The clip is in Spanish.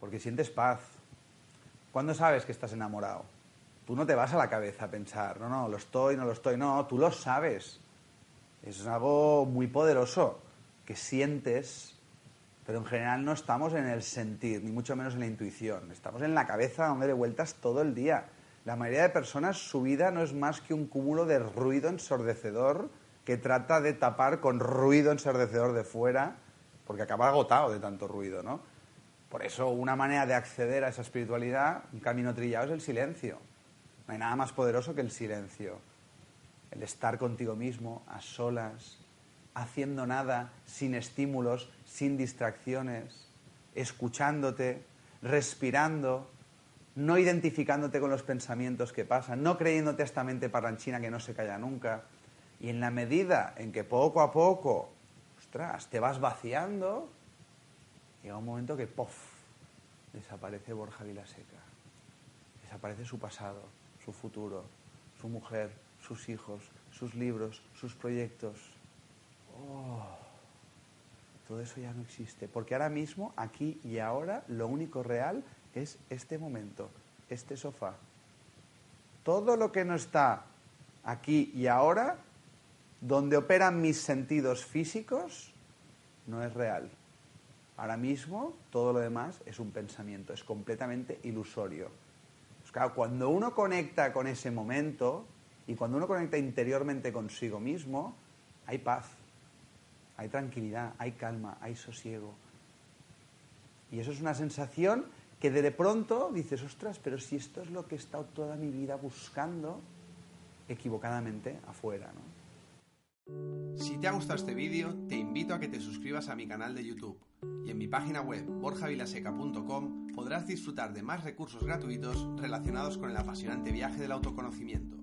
porque sientes paz. ¿Cuándo sabes que estás enamorado? Tú no te vas a la cabeza a pensar, no, no, lo estoy, no lo estoy, no, tú lo sabes. Es algo muy poderoso que sientes, pero en general no estamos en el sentir, ni mucho menos en la intuición. Estamos en la cabeza dándole vueltas todo el día. La mayoría de personas, su vida no es más que un cúmulo de ruido ensordecedor que trata de tapar con ruido ensordecedor de fuera, porque acaba agotado de tanto ruido, ¿no? Por eso una manera de acceder a esa espiritualidad, un camino trillado, es el silencio. No hay nada más poderoso que el silencio. El estar contigo mismo, a solas, haciendo nada, sin estímulos, sin distracciones, escuchándote, respirando, no identificándote con los pensamientos que pasan, no creyéndote esta mente parranchina que no se calla nunca. Y en la medida en que poco a poco, ostras, te vas vaciando, llega un momento que, ¡pof!, desaparece Borja Vilaseca. Desaparece su pasado, su futuro, su mujer, sus hijos, sus libros, sus proyectos. Oh, todo eso ya no existe. Porque ahora mismo, aquí y ahora, lo único real es este momento, este sofá. Todo lo que no está aquí y ahora, donde operan mis sentidos físicos, no es real. Ahora mismo todo lo demás es un pensamiento, es completamente ilusorio. Pues cuando uno conecta con ese momento y cuando uno conecta interiormente consigo mismo, hay paz, hay tranquilidad, hay calma, hay sosiego. Y eso es una sensación que de pronto dices, ostras, pero si esto es lo que he estado toda mi vida buscando equivocadamente afuera. Si te ha gustado este vídeo, te invito a que te suscribas a mi canal de YouTube y en mi página web borjavilaseca.com podrás disfrutar de más recursos gratuitos relacionados con el apasionante viaje del autoconocimiento.